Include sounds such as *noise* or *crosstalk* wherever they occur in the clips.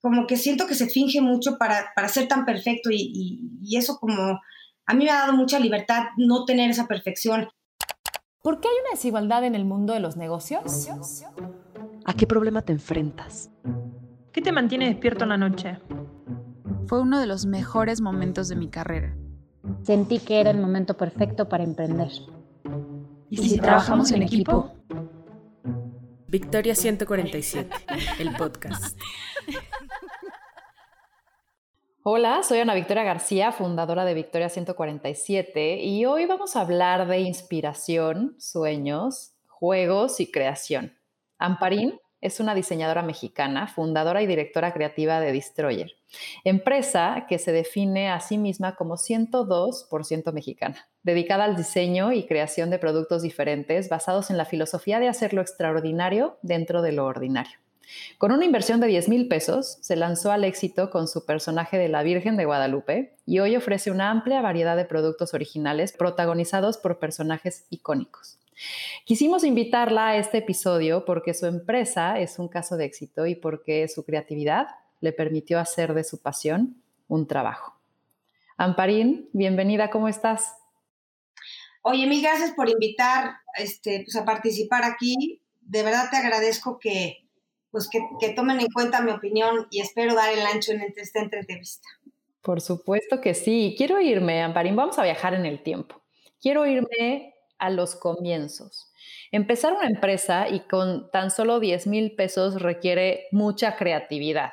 como que siento que se finge mucho para, para ser tan perfecto y, y, eso como a mí me ha dado mucha libertad no tener esa perfección. ¿Por qué hay una desigualdad en el mundo de los negocios? ¿A qué problema te enfrentas? ¿Qué te mantiene despierto en la noche? Fue uno de los mejores momentos de mi carrera. Sentí que era el momento perfecto para emprender. ¿Y si, trabajamos en equipo? Victoria 147, el podcast. *laughs* Hola, soy Ana Victoria García, fundadora de Victoria 147, y hoy vamos a hablar de inspiración, sueños, juegos y creación. Amparín es una diseñadora mexicana, fundadora y directora creativa de Destroyer, empresa que se define a sí misma como 102% mexicana, dedicada al diseño y creación de productos diferentes basados en la filosofía de hacer lo extraordinario dentro de lo ordinario. Con una inversión de 10 mil pesos, se lanzó al éxito con su personaje de la Virgen de Guadalupe y hoy ofrece una amplia variedad de productos originales protagonizados por personajes icónicos. Quisimos invitarla a este episodio porque su empresa es un caso de éxito y porque su creatividad le permitió hacer de su pasión un trabajo. Amparín, bienvenida, ¿cómo estás? Oye, mil gracias por invitar este, pues, a participar aquí. De verdad te agradezco que, pues, que, que, tomen en cuenta mi opinión y espero dar el ancho en esta entrevista. Por supuesto que sí. Quiero irme, Amparín, vamos a viajar en el tiempo. Quiero irme a los comienzos. Empezar una empresa y con tan solo 10 mil pesos requiere mucha creatividad.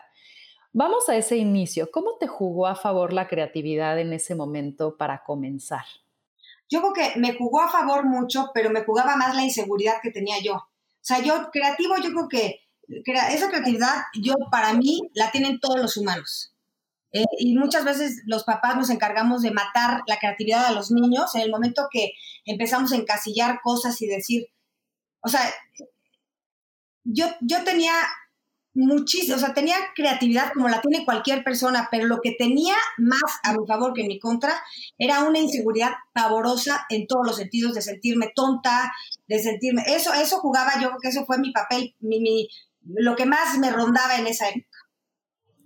Vamos a ese inicio. ¿Cómo te jugó a favor la creatividad en ese momento para comenzar? Yo creo que me jugó a favor mucho, pero me jugaba más la inseguridad que tenía yo. O sea, yo creativo, yo creo que esa creatividad, yo para mí, la tienen todos los humanos. Eh, y muchas veces los papás nos encargamos de matar la creatividad a los niños en el momento que empezamos a encasillar cosas y decir, o sea, yo, yo tenía muchísimo, o sea, tenía creatividad como la tiene cualquier persona, pero lo que tenía más a mi favor que en mi contra era una inseguridad pavorosa en todos los sentidos, de sentirme tonta, de sentirme, eso, eso jugaba, yo que eso fue mi papel, mi, mi, lo que más me rondaba en esa época.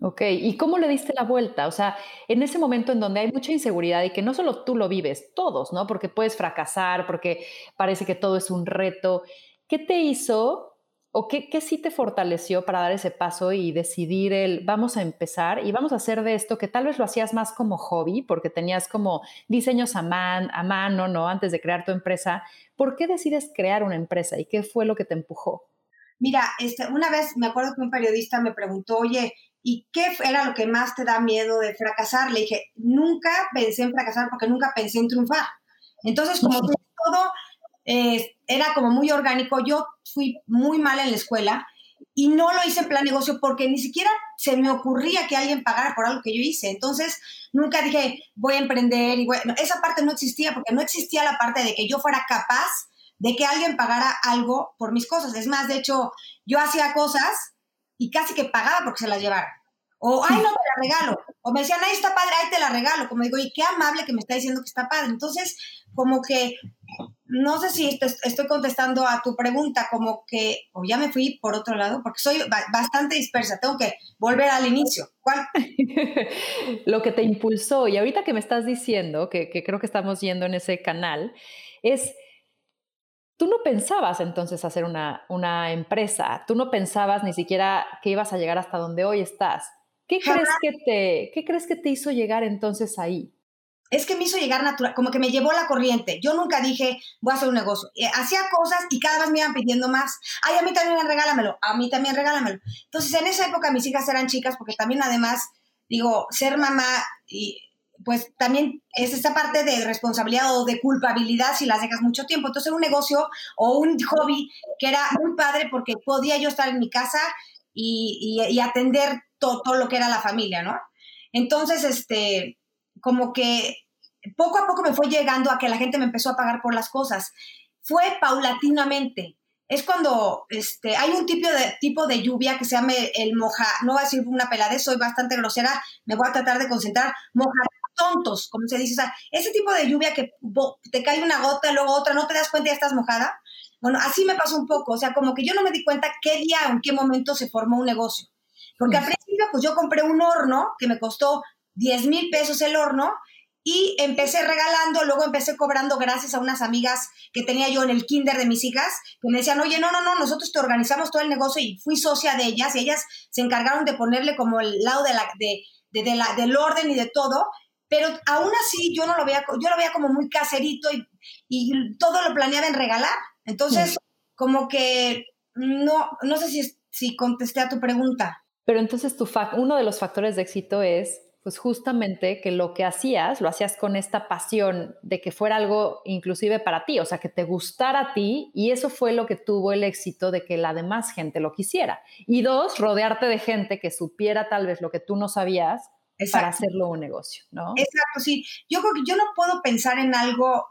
Ok, ¿y cómo le diste la vuelta? O sea, en ese momento en donde hay mucha inseguridad y que no solo tú lo vives, todos, ¿no? Porque puedes fracasar, porque parece que todo es un reto. ¿Qué te hizo o qué, qué sí te fortaleció para dar ese paso y decidir el vamos a empezar y vamos a hacer de esto que tal vez lo hacías más como hobby, porque tenías como diseños a, man, a mano, ¿no? Antes de crear tu empresa. ¿Por qué decides crear una empresa y qué fue lo que te empujó? Mira, este, una vez me acuerdo que un periodista me preguntó, oye, ¿y qué era lo que más te da miedo de fracasar? Le dije, nunca pensé en fracasar porque nunca pensé en triunfar. Entonces, como todo eh, era como muy orgánico, yo fui muy mal en la escuela y no lo hice en plan negocio porque ni siquiera se me ocurría que alguien pagara por algo que yo hice. Entonces, nunca dije, voy a emprender y bueno, esa parte no existía porque no existía la parte de que yo fuera capaz de que alguien pagara algo por mis cosas. Es más, de hecho, yo hacía cosas y casi que pagaba porque se las llevara. O, ay, no, te la regalo. O me decían, ay, está padre, ay, te la regalo. Como digo, y qué amable que me está diciendo que está padre. Entonces, como que, no sé si estoy contestando a tu pregunta, como que, o ya me fui por otro lado, porque soy bastante dispersa, tengo que volver al inicio. ¿Cuál? *laughs* Lo que te impulsó, y ahorita que me estás diciendo, que creo que estamos yendo en ese canal, es Tú no pensabas entonces hacer una, una, empresa, tú no pensabas ni siquiera que ibas a llegar hasta donde hoy estás. ¿Qué crees, que te, ¿Qué crees que te hizo llegar entonces ahí? Es que me hizo llegar natural, como que me llevó la corriente. Yo nunca dije, voy a hacer un negocio. Eh, hacía cosas y cada vez me iban pidiendo más. Ay, a mí también regálamelo, a mí también regálamelo. Entonces, en esa época mis hijas eran chicas, porque también además, digo, ser mamá y pues también es esta parte de responsabilidad o de culpabilidad si las dejas mucho tiempo. Entonces, era un negocio o un hobby que era muy padre porque podía yo estar en mi casa y, y, atender todo, todo, lo que era la familia, ¿no? Entonces, este, como que poco a poco me fue llegando a que la gente me empezó a pagar por las cosas. Fue paulatinamente. Es cuando este, hay un tipo de, tipo de lluvia que se llama el moja, no voy a decir una peladez, soy bastante grosera, me voy a tratar de concentrar, moja tontos, como se dice. O sea, ese tipo de lluvia que te cae una gota, luego otra, no te das cuenta y ya estás mojada. Bueno, así me pasó un poco. O sea, como que yo no me di cuenta qué día o en qué momento se formó un negocio. Porque al principio, pues yo compré un horno que me costó 10 mil pesos el horno y empecé regalando, luego empecé cobrando gracias a unas amigas que tenía yo en el kinder de mis hijas, que me decían, oye, no, no, no, nosotros te organizamos todo el negocio y fui socia de ellas y ellas se encargaron de ponerle como el lado de la, de, de, la, del orden y de todo, pero aún así yo no lo veía, yo lo veía como muy caserito y, y todo lo planeaba en regalar. Entonces, como que no, no sé si, si contesté a tu pregunta. Pero entonces tu uno de los factores de éxito es pues justamente que lo que hacías, lo hacías con esta pasión de que fuera algo inclusive para ti, o sea, que te gustara a ti y eso fue lo que tuvo el éxito de que la demás gente lo quisiera. Y dos, rodearte de gente que supiera tal vez lo que tú no sabías para hacerlo un negocio, ¿no? Exacto, sí. Yo creo que yo no puedo pensar en algo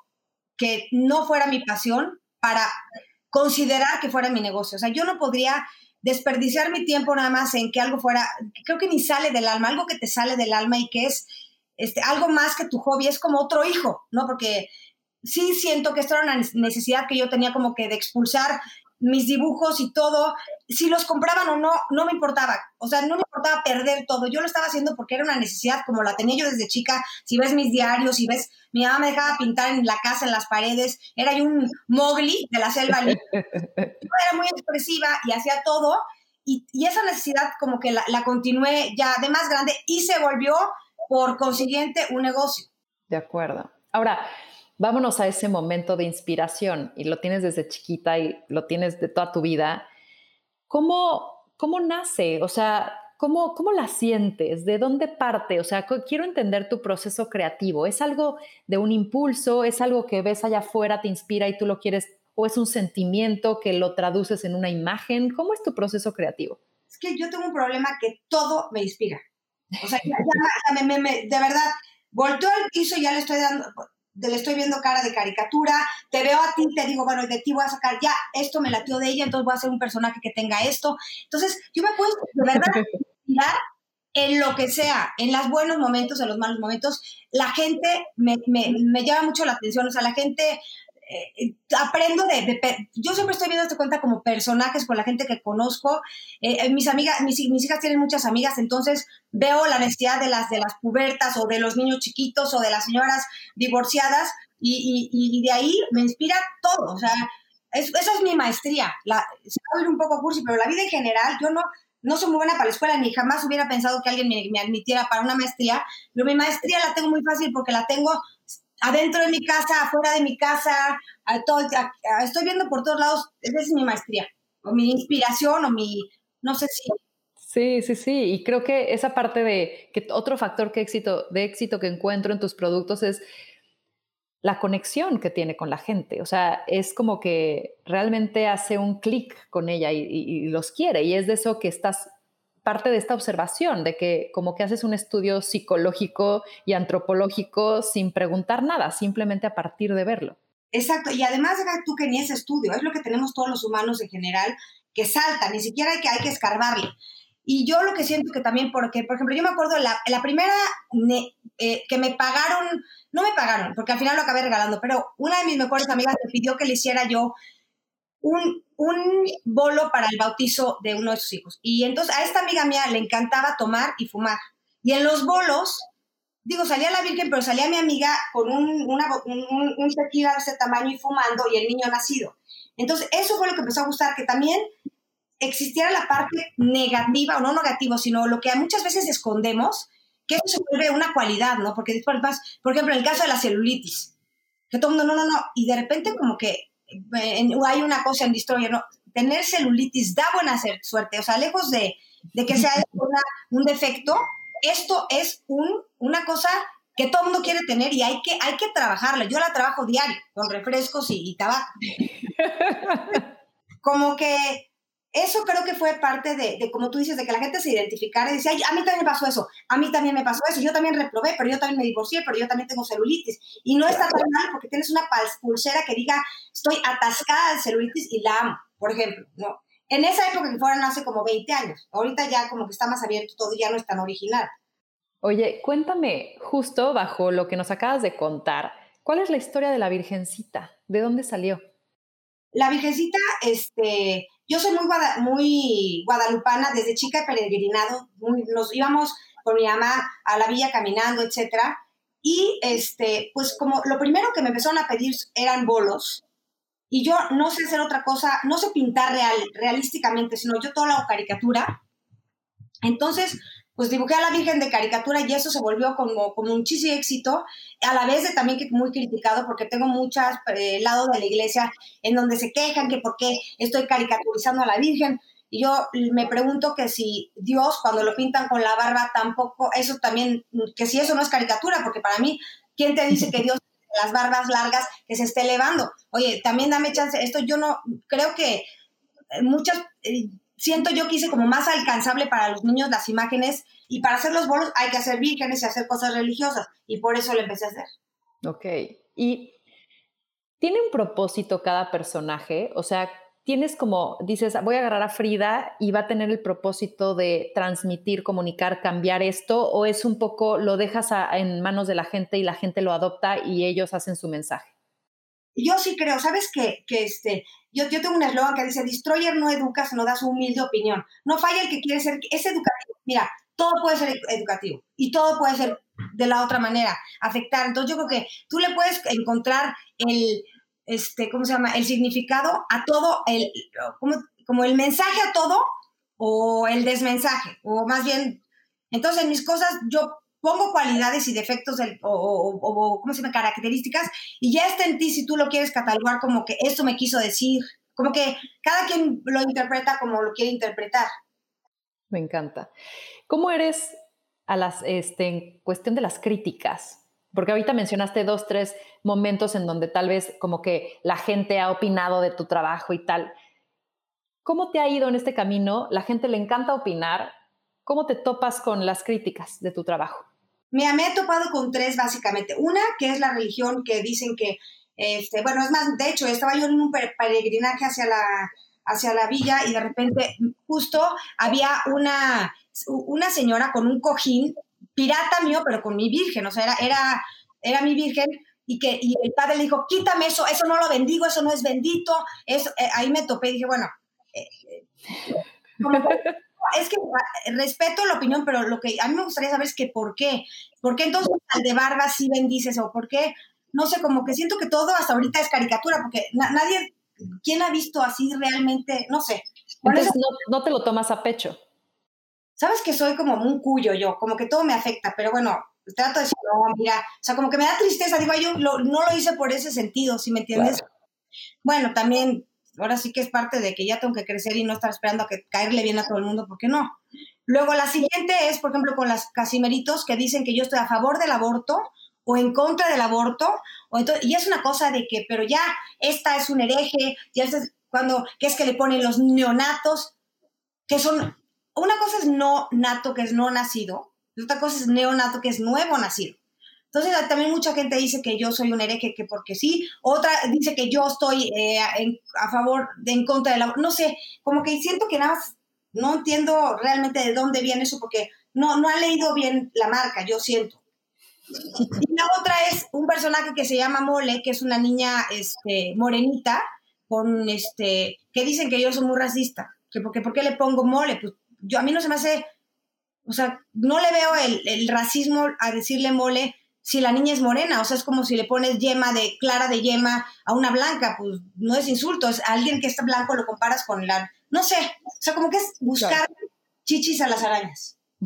que no fuera mi pasión para considerar que fuera mi negocio. O sea, yo no podría desperdiciar mi tiempo nada más en que algo fuera, creo que ni sale del alma, algo que te sale del alma y que es este, algo más que tu hobby, es como otro hijo, ¿no? Porque sí siento que esto era una necesidad que yo tenía como que de expulsar mis dibujos y todo, si los compraban o no, no me importaba. O sea, no me importaba perder todo. Yo lo estaba haciendo porque era una necesidad, como la tenía yo desde chica. Si ves mis diarios, si ves, mi mamá me dejaba pintar en la casa, en las paredes. Era yo un mogli de la selva. *laughs* era muy expresiva y hacía todo. Y, esa necesidad como que la, la continué ya de más grande y se volvió, por consiguiente, un negocio. De acuerdo. Ahora, vámonos a ese momento de inspiración y lo tienes desde chiquita y lo tienes de toda tu vida. ¿Cómo, cómo nace? O sea, ¿cómo, ¿cómo la sientes? ¿De dónde parte? O sea, quiero entender tu proceso creativo. ¿Es algo de un impulso? ¿Es algo que ves allá afuera, te inspira y tú lo quieres? ¿O es un sentimiento que lo traduces en una imagen? ¿Cómo es tu proceso creativo? Es que yo tengo un problema que todo me inspira. O sea, de verdad, volteo al piso y ya le estoy dando, le estoy viendo cara de caricatura, te veo a ti, te digo, bueno, de ti voy a sacar ya, esto me latió de ella, entonces voy a hacer un personaje que tenga esto. Entonces, yo me puedo de verdad inspirar en lo que sea, en los buenos momentos, en los malos momentos. La gente me, me, me llama mucho la atención, o sea, la gente eh, aprendo de, yo siempre estoy viendo esta cuenta como personajes con la gente que conozco. Eh, eh, mis amigas, mis, hijas tienen muchas amigas, entonces veo la necesidad de las de las pubertas o de los niños chiquitos o de las señoras divorciadas y, y, de ahí me inspira todo. O sea, eso es mi maestría. La, se va a oír un poco cursi, pero la vida en general, yo no, no soy muy buena para la escuela, ni jamás hubiera pensado que alguien me, me, admitiera para una maestría, pero mi maestría la tengo muy fácil porque la tengo adentro de mi casa, afuera de mi casa, todo, estoy viendo por todos lados, esa es mi maestría, o mi inspiración, o mi, no sé si... Sí, sí, sí, y creo que esa parte de que otro factor que éxito, de éxito que encuentro en tus productos es la conexión que tiene con la gente. O sea, es como que realmente hace un clic con ella y, los quiere. Y es de eso que estás parte de esta observación, de que como que haces un estudio psicológico y antropológico sin preguntar nada, simplemente a partir de verlo. Exacto, y además tú que ni ese estudio, es lo que tenemos todos los humanos en general, que salta, ni siquiera hay que, hay que escarbarle. Y yo lo que siento que también, porque, por ejemplo, yo me acuerdo la, la primera eh, que me pagaron, no me pagaron, porque al final lo acabé regalando, pero una de mis mejores amigas me pidió que le hiciera yo un, un bolo para el bautizo de uno de sus hijos. Y entonces a esta amiga mía le encantaba tomar y fumar. Y en los bolos, digo, salía la Virgen, pero salía mi amiga con un, una, un, un de ese tamaño y fumando y el niño nacido. Entonces, eso fue lo que empezó a gustar, que también existiera la parte negativa o no negativa, sino lo que muchas veces escondemos, que eso se vuelve una cualidad, ¿no? Porque después, por ejemplo, en el caso de la celulitis, que todo el mundo, no, no, no, y de repente como que hay una cosa en Destroyer, ¿no? Tener celulitis da buena suerte, o sea, lejos de, de que sea un defecto, esto es un, una cosa que todo el mundo quiere tener y hay que, hay que trabajarla. Yo la trabajo diario, con refrescos y, y tabaco. *laughs* Como que eso creo que fue parte de, de, como tú dices, de que la gente se identificara y decía, a mí también me pasó eso, a mí también me pasó eso, yo también reprobé, pero yo también me divorcié, pero yo también tengo celulitis. Y no está tan mal porque tienes una pulsera que diga, estoy atascada de celulitis y la amo, por ejemplo, ¿no? En esa época que fueron hace como 20 años, ahorita ya como que está más abierto todo, ya no es tan original. Oye, cuéntame, justo bajo lo que nos acabas de contar, ¿cuál es la historia de la Virgencita? ¿De dónde salió? La Virgencita, este, yo soy muy, muy guadalupana, desde chica he peregrinado, nos íbamos con mi mamá a la villa caminando, etcétera. Y este, pues como lo primero que me empezaron a pedir eran bolos, y yo no sé hacer otra cosa, no sé pintar real, realísticamente, sino yo todo lo hago caricatura. Entonces, pues dibujé a la Virgen de caricatura y eso se volvió como, como muchísimo éxito, a la vez de también que muy criticado porque tengo muchas eh, lados de la iglesia en donde se quejan que por qué estoy caricaturizando a la Virgen. Y yo me pregunto que si Dios, cuando lo pintan con la barba, tampoco, eso también, que si eso no es caricatura, porque para mí, ¿quién te dice que Dios las barbas largas que se esté elevando? Oye, también dame chance, esto yo no, creo que muchas, eh, siento yo que hice como más alcanzable para los niños las imágenes y para hacer los bolos hay que hacer vírgenes y hacer cosas religiosas y por eso lo empecé a hacer. Ok, y tiene un propósito cada personaje, o sea, tienes como, dices, voy a agarrar a Frida y va a tener el propósito de transmitir, comunicar, cambiar esto, o es un poco, lo dejas en manos de la gente y la gente lo adopta y ellos hacen su mensaje. Yo sí creo, ¿sabes qué? Que este, yo, yo tengo un eslogan que dice, Destroyer no educa, sino da su humilde opinión. No falla el que quiere ser, es educativo. Mira, todo puede ser educativo y todo puede ser de la otra manera, afectar. Entonces yo creo que tú le puedes encontrar el, este, ¿cómo se llama? El significado a todo, el, como, como el mensaje a todo o el desmensaje, o más bien, entonces en mis cosas yo pongo cualidades y defectos o, o, ¿cómo se llama? Características y ya está en ti si tú lo quieres catalogar como que esto me quiso decir, como que cada quien lo interpreta como lo quiere interpretar. Me encanta. ¿Cómo eres a las, este, en cuestión de las críticas? Porque ahorita mencionaste dos, tres momentos en donde tal vez como que la gente ha opinado de tu trabajo y tal. ¿Cómo te ha ido en este camino? La gente le encanta opinar. ¿Cómo te topas con las críticas de tu trabajo? Mira, me he topado con tres básicamente. Una, que es la religión, que dicen que, este, bueno, es más, de hecho, estaba yo en un peregrinaje hacia la, hacia la villa y de repente justo había una, una señora con un cojín pirata mío, pero con mi virgen, o sea, era, era, era mi virgen, y que y el padre le dijo, quítame eso, eso no lo bendigo, eso no es bendito, eso, eh, ahí me topé y dije, bueno, eh, eh, *laughs* es que respeto la opinión, pero lo que a mí me gustaría saber es que por qué, por qué entonces al de barba sí bendices o por qué, no sé, como que siento que todo hasta ahorita es caricatura, porque nadie, ¿quién ha visto así realmente? No sé. Entonces no, no te lo tomas a pecho. Sabes que soy como un cuyo yo, como que todo me afecta, pero bueno, trato de decir, no, mira, o sea, como que me da tristeza, digo, yo no lo hice por ese sentido, ¿sí me entiendes? Bueno, también, ahora sí que es parte de que ya tengo que crecer y no estar esperando a que caerle bien a todo el mundo, ¿por qué no? Luego, la siguiente es, por ejemplo, con las casimeritos que dicen que yo estoy a favor del aborto o en contra del aborto, y es una cosa de que, pero ya, esta es un hereje, ya es cuando, que es que le ponen los neonatos, que son una cosa es no nato, que es no nacido, y otra cosa es neonato, que es nuevo nacido. Entonces también mucha gente dice que yo soy un hereje, que porque sí, otra dice que yo estoy eh, a favor, de, en contra de la... No sé, como que siento que nada más no entiendo realmente de dónde viene eso, porque no, no ha leído bien la marca, yo siento. Y la otra es un personaje que se llama Mole, que es una niña este, morenita, con este, que dicen que yo soy muy racista, que porque, ¿por qué le pongo mole? Pues yo a mí no se me hace, o sea, no le veo el, racismo a decirle mole si la niña es morena, o sea, es como si le pones yema de clara de yema a una blanca, pues no es insulto, es alguien que está blanco lo comparas con la, no sé, o sea, como que es buscar chichis a las arañas. *laughs*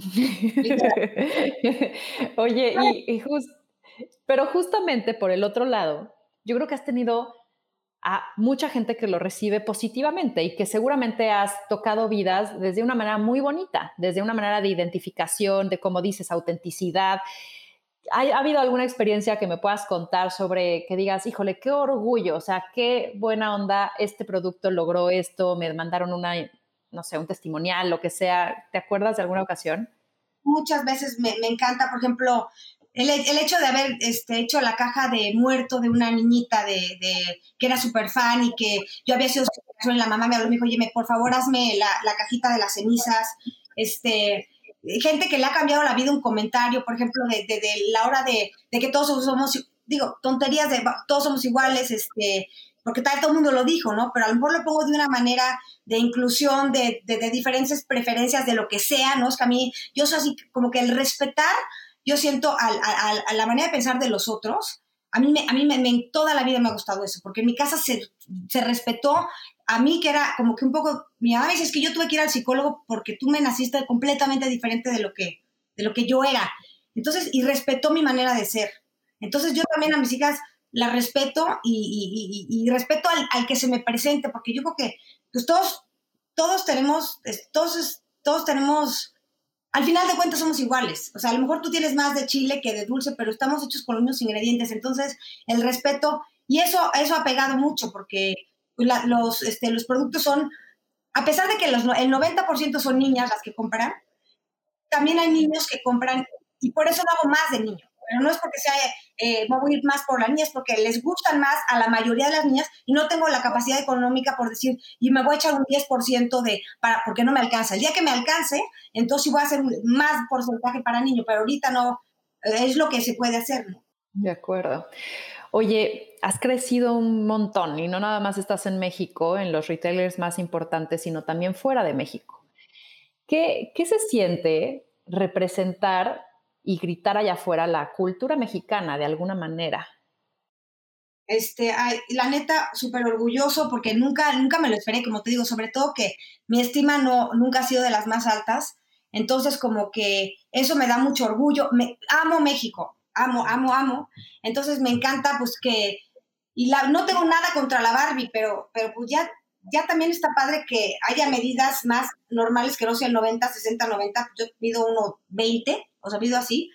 Oye, y, y pero justamente por el otro lado, yo creo que has tenido a mucha gente que lo recibe positivamente y que seguramente has tocado vidas desde una manera muy bonita, desde una manera de identificación, de, como dices, autenticidad. ¿Ha, habido alguna experiencia que me puedas contar sobre que digas, híjole, qué orgullo, o sea, qué buena onda, este producto logró esto, me mandaron una, no sé, un testimonial, lo que sea. ¿Te acuerdas de alguna ocasión? Muchas veces me, me encanta, por ejemplo, el, el, hecho de haber este, hecho la caja de muerto de una niñita de, de que era súper fan y que yo había sido la mamá me habló y me dijo, oye, por favor, hazme la, la, cajita de las cenizas. Este, gente que le ha cambiado la vida un comentario, por ejemplo, de, la hora de, que todos somos, digo, tonterías de todos somos iguales, este, porque tal todo el mundo lo dijo, ¿no? Pero a lo mejor lo pongo de una manera de inclusión, de, de, diferentes preferencias, de lo que sea, ¿no? Es que a mí, yo soy así, como que el respetar, yo siento a, la manera de pensar de los otros, a mí, me, a mí me, toda la vida me ha gustado eso, porque en mi casa se, se respetó a mí que era como que un poco, mi mamá dice, es que yo tuve que ir al psicólogo porque tú me naciste completamente diferente de lo que, de lo que yo era. Entonces, y respetó mi manera de ser. Entonces yo también a mis hijas la respeto y, respeto al, que se me presente, porque yo creo que pues todos, todos tenemos, todos, todos tenemos, al final de cuentas somos iguales. O sea, a lo mejor tú tienes más de chile que de dulce, pero estamos hechos con los mismos ingredientes. Entonces, el respeto, y eso, eso ha pegado mucho, porque pues, los, este, los productos son, a pesar de que los, el 90% son niñas las que compran, también hay niños que compran, y por eso lo hago más de niños pero no es porque sea, eh, voy a ir más por las niñas, porque les gustan más a la mayoría de las niñas y no tengo la capacidad económica por decir, y me voy a echar un 10% de, para, porque no me alcanza. El día que me alcance, entonces sí voy a hacer más porcentaje para niños, pero ahorita no, es lo que se puede hacer. De acuerdo. Oye, has crecido un montón y no nada más estás en México, en los retailers más importantes, sino también fuera de México. ¿Qué, qué se siente representar y gritar allá afuera la cultura mexicana de alguna manera. Este, la neta, súper orgulloso porque nunca, nunca me lo esperé, como te digo, sobre todo que mi estima no, nunca ha sido de las más altas. Entonces, como que eso me da mucho orgullo. Me, amo México, amo, amo, amo. Entonces, me encanta, pues que, y la, no tengo nada contra la Barbie, pero, pero pues ya, ya también está padre que haya medidas más normales que no sean 90, 60, 90. Yo pido uno 20 o sea, visto así,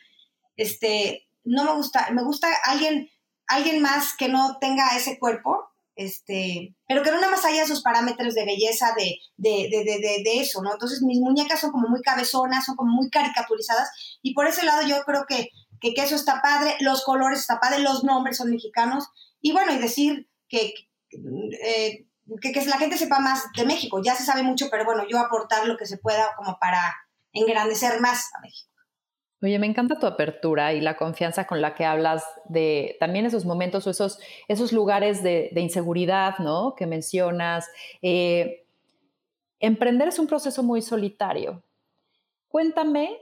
este, no me gusta, me gusta alguien, alguien más que no tenga ese cuerpo, este, pero que no nada más haya esos parámetros de belleza de, de, de, de, eso, ¿no? Entonces mis muñecas son como muy cabezonas, son como muy caricaturizadas, y por ese lado yo creo que, que, eso está padre, los colores está padre, los nombres son mexicanos, y bueno, y decir que, eh, que, que la gente sepa más de México, ya se sabe mucho, pero bueno, yo aportar lo que se pueda como para engrandecer más a México. Oye, me encanta tu apertura y la confianza con la que hablas de también esos momentos o esos, esos lugares de, inseguridad, ¿no? Que mencionas. Eh, emprender es un proceso muy solitario. Cuéntame,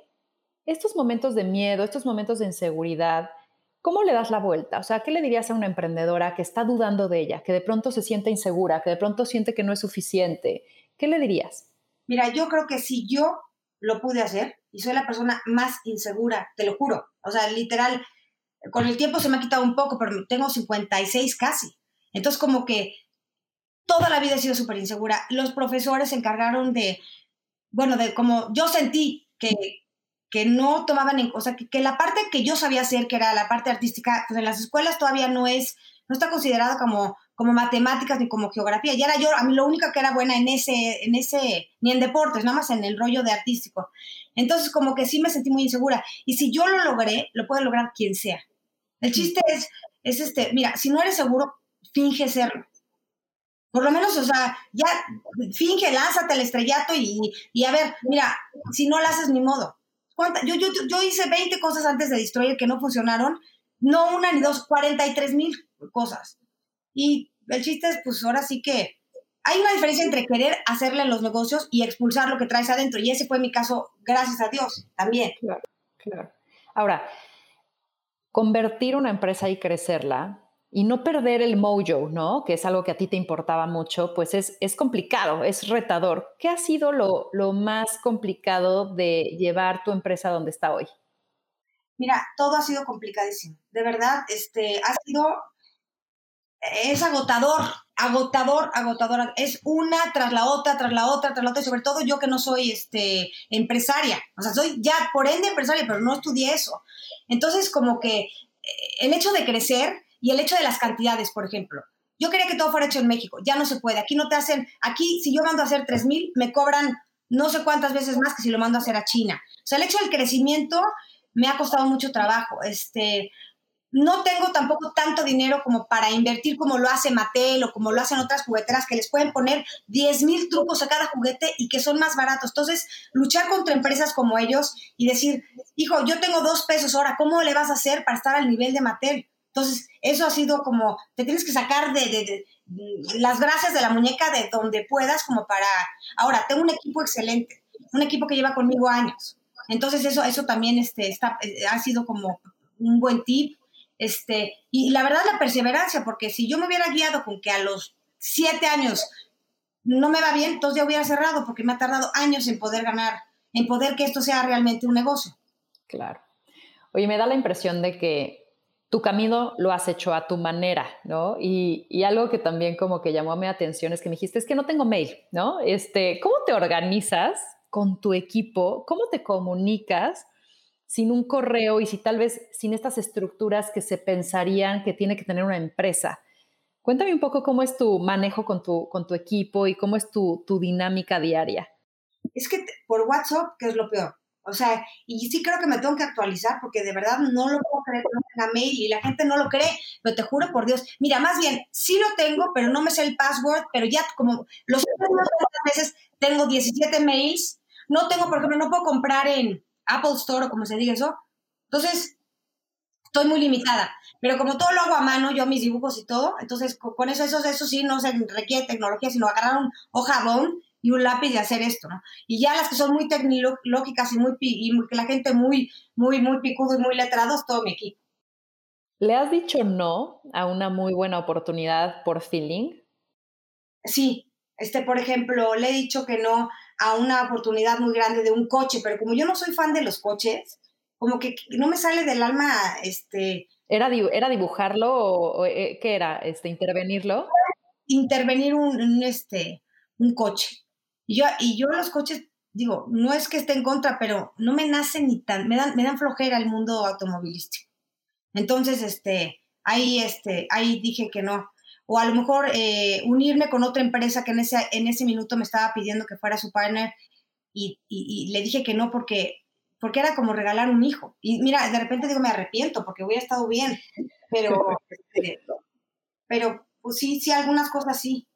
estos momentos de miedo, estos momentos de inseguridad, ¿cómo le das la vuelta? O sea, ¿qué le dirías a una emprendedora que está dudando de ella, que de pronto se siente insegura, que de pronto siente que no es suficiente? ¿Qué le dirías? Mira, yo creo que si yo lo pude hacer y soy la persona más insegura, te lo juro. O sea, literal, con el tiempo se me ha quitado un poco, pero tengo 56 casi. Entonces, como que toda la vida he sido súper insegura. Los profesores se encargaron de, bueno, de como yo sentí que, que no tomaban en, o sea, que, que, la parte que yo sabía hacer, que era la parte artística, pues en las escuelas todavía no es, no está considerada como como matemáticas ni como geografía. Y era yo, a mí lo único que era buena en ese, en ese, ni en deportes, nada más en el rollo de artístico. Entonces, como que sí me sentí muy insegura. Y si yo lo logré, lo puede lograr quien sea. El chiste es, es este, mira, si no eres seguro, finge serlo. Por lo menos, o sea, ya finge, lánzate al estrellato y, y a ver, mira, si no lo haces ni modo. Yo, yo, yo hice 20 cosas antes de Destroyer que no funcionaron, no una ni dos, 43 mil cosas. Y el chiste es, pues ahora sí que hay una diferencia entre querer hacerle los negocios y expulsar lo que traes adentro. Y ese fue mi caso, gracias a Dios, también. Claro, claro. Ahora, convertir una empresa y crecerla y no perder el mojo, ¿no? Que es algo que a ti te importaba mucho, pues es, es complicado, es retador. ¿Qué ha sido lo, lo más complicado de llevar tu empresa donde está hoy? Mira, todo ha sido complicadísimo. De verdad, este, ha sido es agotador, agotador, agotador. Es una tras la otra, tras la otra, tras la otra. Y sobre todo yo que no soy este, empresaria. O sea, soy ya por ende empresaria, pero no estudié eso. Entonces, como que eh, el hecho de crecer y el hecho de las cantidades, por ejemplo. Yo quería que todo fuera hecho en México. Ya no se puede. Aquí no te hacen. Aquí, si yo mando a hacer 3 mil, me cobran no sé cuántas veces más que si lo mando a hacer a China. O sea, el hecho del crecimiento me ha costado mucho trabajo. Este, no tengo tampoco tanto dinero como para invertir como lo hace Mattel o como lo hacen otras jugueteras que les pueden poner 10 mil trucos a cada juguete y que son más baratos. Entonces, luchar contra empresas como ellos y decir, hijo, yo tengo dos pesos ahora, ¿cómo le vas a hacer para estar al nivel de Mattel? Entonces, eso ha sido como, te tienes que sacar de, mm, las gracias de la muñeca de donde puedas como para... Ahora, tengo un equipo excelente, un equipo que lleva conmigo años. Entonces eso, eso también este, eh, ha sido como un buen tip. Este, y la verdad la perseverancia, porque si yo me hubiera guiado con que a los siete años no me va bien, entonces ya hubiera cerrado, porque me ha tardado años en poder ganar, en poder que esto sea realmente un negocio. Claro. Oye, me da la impresión de que tu camino lo has hecho a tu manera, ¿no? Y, algo que también como que llamó a mi atención es que me dijiste, es que no tengo mail, ¿no? Este, ¿Cómo te organizas con tu equipo? ¿Cómo te comunicas sin un correo y si tal vez sin estas estructuras que se pensarían que tiene que tener una empresa? Cuéntame un poco cómo es tu manejo con tu, con tu equipo y cómo es tu, tu dinámica diaria. Es que por WhatsApp, que es lo peor. O sea, y sí creo que me tengo que actualizar porque de verdad no lo puedo creer no tenga mail y la gente no lo cree, pero te juro por Dios. Mira, más bien, sí lo tengo, pero no me sé el password, pero ya como los últimos veces tengo 17 mails, no tengo, por ejemplo, no puedo comprar en Apple Store o como se diga eso. Entonces, estoy muy limitada. Pero como todo lo hago a mano, yo mis dibujos y todo, entonces con eso, eso, eso sí no se requiere tecnología, sino agarrar un hojabón y un lápiz y hacer esto, ¿no? Y ya las que son muy tecnológicas y muy y que la gente muy, muy, muy picudo y muy letrados, todo mi equipo. ¿Le has dicho no a una muy buena oportunidad por feeling? Sí, este, por ejemplo, le he dicho que no a una oportunidad muy grande de un coche, pero como yo no soy fan de los coches, como que no me sale del alma, este... ¿Era, era dibujarlo o, eh, qué era? Este, ¿Intervenirlo? Intervenir un, un, este, un coche. Y yo, y yo los coches, digo, no es que esté en contra, pero no me nacen ni tan, me dan, me dan flojera el mundo automovilístico. Entonces, este, ahí, este, ahí dije que no. O a lo mejor eh, unirme con otra empresa que en ese, en ese minuto me estaba pidiendo que fuera su partner y, y, le dije que no porque, porque era como regalar un hijo. Y mira, de repente digo, me arrepiento porque hubiera estado bien, pero, *laughs* este, pero pues sí, sí, algunas cosas sí.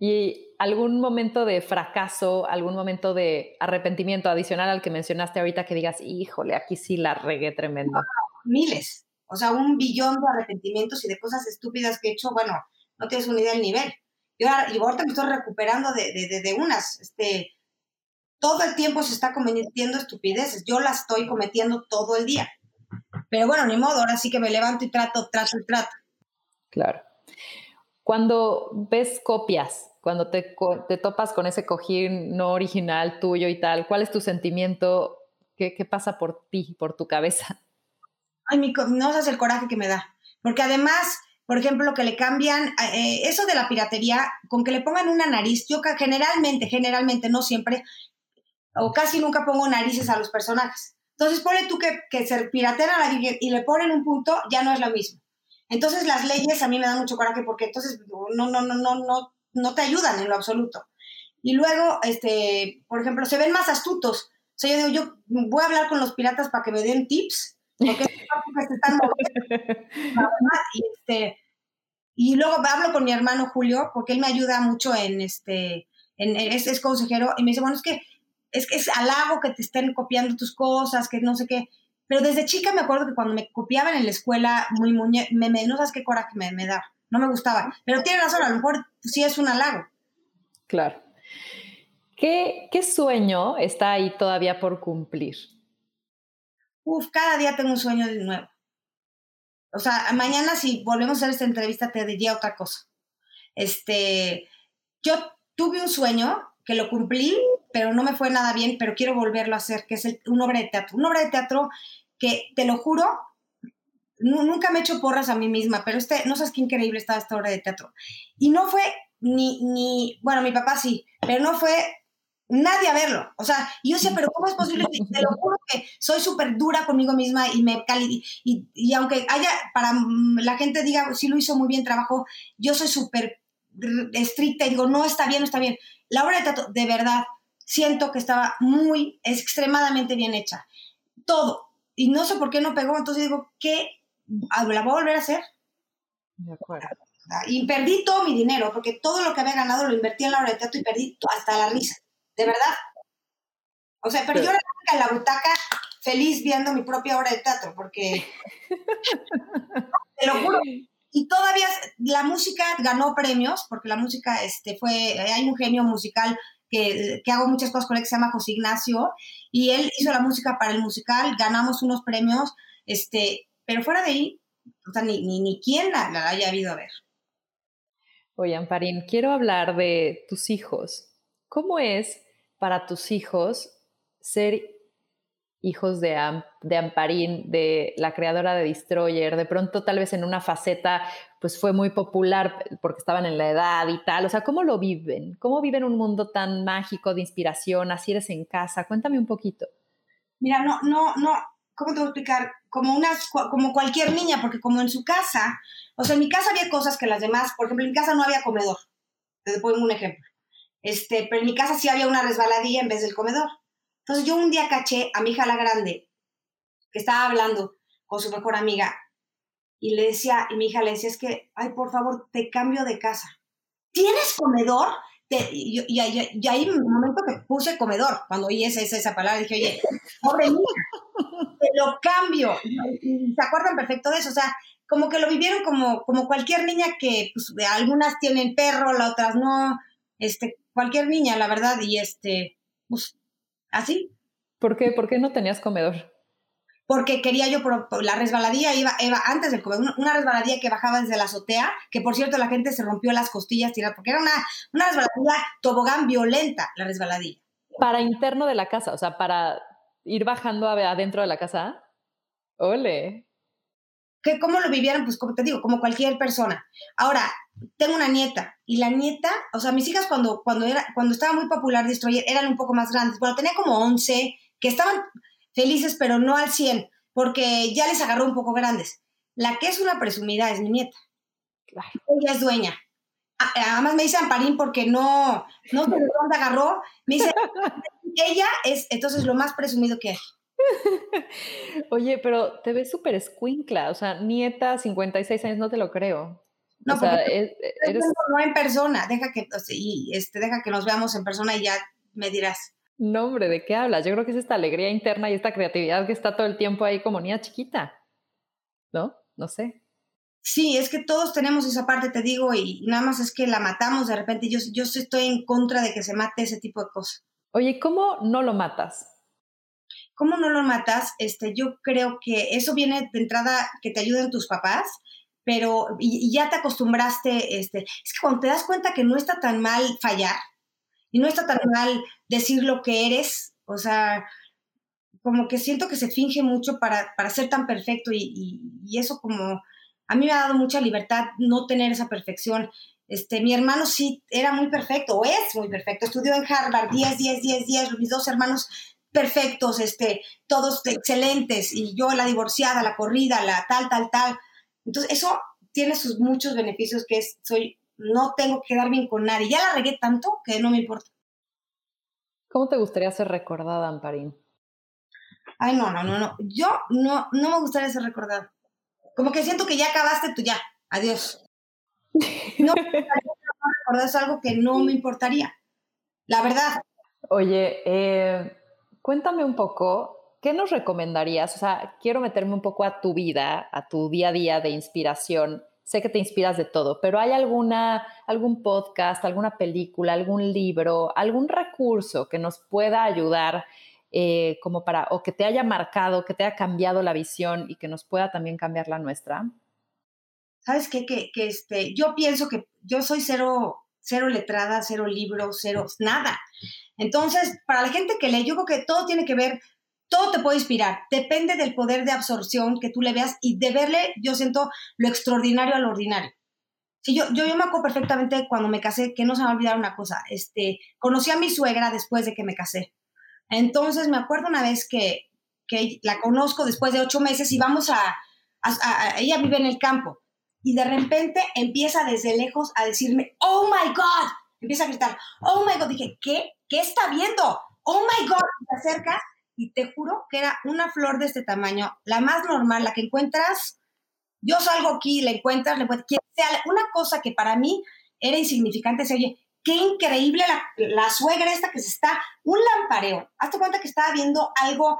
¿Y algún momento de fracaso, algún momento de arrepentimiento adicional al que mencionaste ahorita que digas, híjole, aquí sí la regué tremendo? miles, o sea, un billón de arrepentimientos y de cosas estúpidas que he hecho, bueno, no tienes una idea del nivel. Yo y ahorita me estoy recuperando de, de, de, unas, este, todo el tiempo se está cometiendo estupideces, yo las estoy cometiendo todo el día. Pero bueno, ni modo, ahora sí que me levanto y trato, trato y trato. Claro. Cuando ves copias, cuando te, te, topas con ese cojín no original tuyo y tal, ¿cuál es tu sentimiento? ¿Qué, qué pasa por ti, por tu cabeza? Ay, mi, no sabes el coraje que me da. Porque además, por ejemplo, que le cambian, eh, eso de la piratería, con que le pongan una nariz, yo generalmente, generalmente, no siempre, o casi nunca pongo narices a los personajes. Entonces, pone tú que, que se piratean a la y le ponen un punto, ya no es lo mismo. Entonces las leyes a mí me dan mucho coraje porque entonces no, no, no, no, no, no te ayudan en lo absoluto. Y luego, este, por ejemplo, se ven más astutos. O sea, yo digo, yo voy a hablar con los piratas para que me den tips, porque *laughs* se están y, este, y luego hablo con mi hermano Julio, porque él me ayuda mucho en este, en, es, es consejero, y me dice, bueno, es que es que es halago que te estén copiando tus cosas, que no sé qué. Pero desde chica me acuerdo que cuando me copiaban en la escuela, muy muñe, me, me, no sabes qué coraje me, me da. No me gustaba. Pero tiene razón, a lo mejor sí es un halago. Claro. ¿Qué, ¿Qué sueño está ahí todavía por cumplir? Uf, cada día tengo un sueño de nuevo. O sea, mañana si volvemos a hacer esta entrevista te diría otra cosa. Este, yo tuve un sueño que lo cumplí, pero no me fue nada bien, pero quiero volverlo a hacer, que es el, una obra de teatro. Una obra de teatro que, te lo juro, nunca me he hecho porras a mí misma, pero este, no sabes qué increíble estaba esta obra de teatro. Y no fue ni, ni, bueno, mi papá sí, pero no fue nadie a verlo. O sea, yo decía, pero ¿cómo es posible? *laughs* Te lo juro que soy súper dura conmigo misma y me cali y, y, aunque haya, para la gente diga, sí lo hizo muy bien, trabajo, yo soy súper estricta y digo, no está bien, no está bien. La obra de teatro, de verdad, siento que estaba muy, extremadamente bien hecha. Todo. Y no sé por qué no pegó, entonces digo, ¿qué? ¿La voy a volver a hacer? De acuerdo. Y perdí todo mi dinero, porque todo lo que había ganado lo invertí en la obra de teatro y perdí hasta la risa. De verdad. O sea, pero yo en la butaca feliz viendo mi propia obra de teatro, porque *laughs* te lo juro. Y todavía la música ganó premios, porque la música este, fue, hay un genio musical que, que, hago muchas cosas con él que se llama José Ignacio, y él hizo la música para el musical, ganamos unos premios, este, pero fuera de ahí, o sea, ni, ni, ni quién la, la haya habido a ver. Oye, Amparín, quiero hablar de tus hijos. ¿Cómo es para tus hijos ser hijos de, de Amparín, de la creadora de Destroyer, de pronto tal vez en una faceta pues fue muy popular porque estaban en la edad y tal, o sea, ¿cómo lo viven? ¿Cómo viven un mundo tan mágico de inspiración? Así eres en casa, cuéntame un poquito. Mira, no, no, no, ¿cómo te voy a explicar? Como, una, como cualquier niña, porque como en su casa, o sea, en mi casa había cosas que las demás, por ejemplo, en mi casa no había comedor, te pongo un ejemplo, este, pero en mi casa sí había una resbaladilla en vez del comedor. Entonces yo un día caché a mi hija la grande, que estaba hablando con su mejor amiga, y le decía, y mi hija le decía, es que, ay, por favor, te cambio de casa. ¿Tienes comedor? y, y, y, ahí un momento que puse comedor, cuando oí esa, esa, esa palabra, dije, oye, pobre mía, te lo cambio. Y, se acuerdan perfecto de eso, o sea, como que lo vivieron como, como cualquier niña que, pues, algunas tienen perro, las otras no, este, cualquier niña, la verdad, y este, pues, así. ¿Por qué? ¿Por qué no tenías comedor? Porque quería yo, la resbaladilla iba, iba antes del comedor, una resbaladilla que bajaba desde la azotea, que por cierto la gente se rompió las costillas tirando, porque era una, una resbaladilla tobogán violenta, la resbaladilla. Para interno de la casa, o sea, para ir bajando adentro de la casa. Ole. ¿Qué, ¿Cómo lo vivieron? Pues como te digo, como cualquier persona. Ahora, tengo una nieta y la nieta, o sea, mis hijas cuando, cuando, era, cuando estaba muy popular Destroyer eran un poco más grandes. Bueno, tenía como 11 que estaban felices, pero no al 100, porque ya les agarró un poco grandes. La que es una presumida es mi nieta. Claro. Ella es dueña. Además me dice Amparín porque no, no sé de dónde agarró. Me dice, *laughs* ella es entonces lo más presumido que hay. *laughs* Oye, pero te ves súper escuincla, o sea, nieta, 56 años, no te lo creo. No, o sea, eres... no en persona, deja que, y este, deja que nos veamos en persona y ya me dirás. No, hombre, ¿de qué hablas? Yo creo que es esta alegría interna y esta creatividad que está todo el tiempo ahí como niña chiquita. ¿No? No sé. Sí, es que todos tenemos esa parte, te digo, y nada más es que la matamos de repente. Yo, yo estoy en contra de que se mate ese tipo de cosas. Oye, ¿cómo no lo matas? ¿Cómo no lo matas? Este, yo creo que eso viene de entrada que te ayuden tus papás, pero y, ya te acostumbraste, este, es que cuando te das cuenta que no está tan mal fallar y no está tan mal decir lo que eres, o sea, como que siento que se finge mucho para, para ser tan perfecto y, y, eso como a mí me ha dado mucha libertad no tener esa perfección. Este, mi hermano sí era muy perfecto, o es muy perfecto, estudió en Harvard 10, 10, 10, 10, mis dos hermanos perfectos, este, todos excelentes, y yo la divorciada, la corrida, la tal, tal, tal. Entonces, eso tiene sus muchos beneficios que es, soy, no tengo que quedar bien con nadie. Ya la regué tanto que no me importa. ¿Cómo te gustaría ser recordada, Amparín? Ay, no, no, no, no. Yo no, no me gustaría ser recordada. Como que siento que ya acabaste tú ya. Adiós. No me recordar es algo que no me importaría. La verdad. Oye, eh, cuéntame un poco ¿qué nos recomendarías? O sea, quiero meterme un poco a tu vida, a tu día a día de inspiración. Sé que te inspiras de todo, pero ¿hay alguna, algún podcast, alguna película, algún libro, algún recurso que nos pueda ayudar eh, como para, o que te haya marcado, que te haya cambiado la visión y que nos pueda también cambiar la nuestra? ¿Sabes qué? Que, que este, yo pienso que yo soy cero, cero letrada, cero libros, cero nada. Entonces, para la gente que lee, yo creo que todo tiene que ver todo te puede inspirar, depende del poder de absorción que tú le veas y de verle, yo siento lo extraordinario a lo ordinario. Sí, yo, yo, yo me acuerdo perfectamente cuando me casé, que no se me va a olvidar una cosa, este, conocí a mi suegra después de que me casé. Entonces me acuerdo una vez que, que la conozco después de ocho meses y vamos a, a, ella vive en el campo y de repente empieza desde lejos a decirme, oh my God, empieza a gritar, oh my God, dije, ¿qué? ¿Qué está viendo? Oh my God, se acerca y te juro que era una flor de este tamaño, la más normal, la que encuentras, yo salgo aquí, la encuentras, le quien sea, una cosa que para mí era insignificante, se oye, qué increíble la, la, suegra esta que se está, un lampareo, hazte cuenta que estaba viendo algo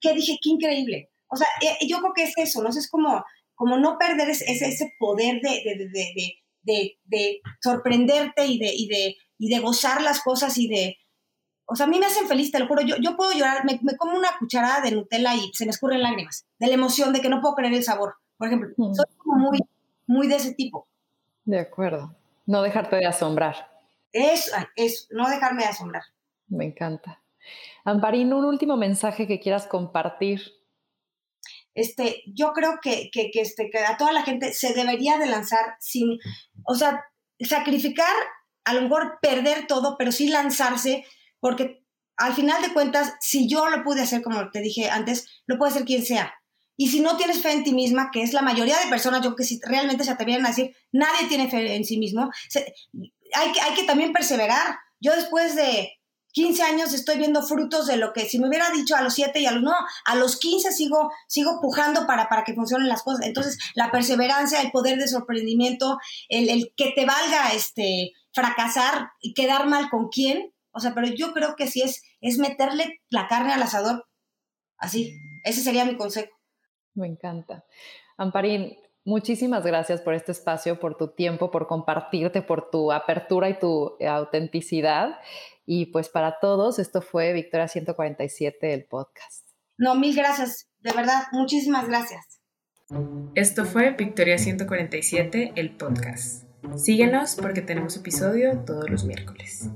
que dije, qué increíble. O sea, eh, yo creo que es eso, ¿no? Es como, como no perder ese, ese poder de, de, de, de, de sorprenderte y de, y, de, y de gozar las cosas y de... O sea, a mí me hacen feliz, te lo juro. Yo, yo puedo llorar, me, me como una cucharada de Nutella y se me escurren lágrimas, de la emoción, de que no puedo creer el sabor. Por ejemplo, Mm. soy muy, muy de ese tipo. De acuerdo. No dejarte de asombrar. Es, es no dejarme de asombrar. Me encanta. Amparín, un último mensaje que quieras compartir. Este, yo creo que, que, que, este, que a toda la gente se debería de lanzar sin, o sea, sacrificar, a lo mejor perder todo, pero sí lanzarse, porque al final de cuentas, si yo lo pude hacer, como te dije antes, lo puede hacer quien sea. Y si no tienes fe en ti misma, que es la mayoría de personas, yo que si realmente se atrevieran a decir, nadie tiene fe en sí mismo, hay, que, hay que también perseverar. Yo después de 15 años estoy viendo frutos de lo que si me hubiera dicho a los 7 y a los no, a los 15 sigo, sigo pujando para, para que funcionen las cosas. Entonces, la perseverancia, el poder de sorprendimiento, el, el que te valga este, fracasar y quedar mal con quién. O sea, pero yo creo que sí es, es meterle la carne al asador. Así, ese sería mi consejo. Me encanta. Amparín, muchísimas gracias por este espacio, por tu tiempo, por compartirte, por tu apertura y tu autenticidad. Y pues para todos, esto fue Victoria 147, el podcast. No, mil gracias, de verdad, muchísimas gracias. Esto fue Victoria 147, el podcast. Síguenos porque tenemos episodio todos los miércoles.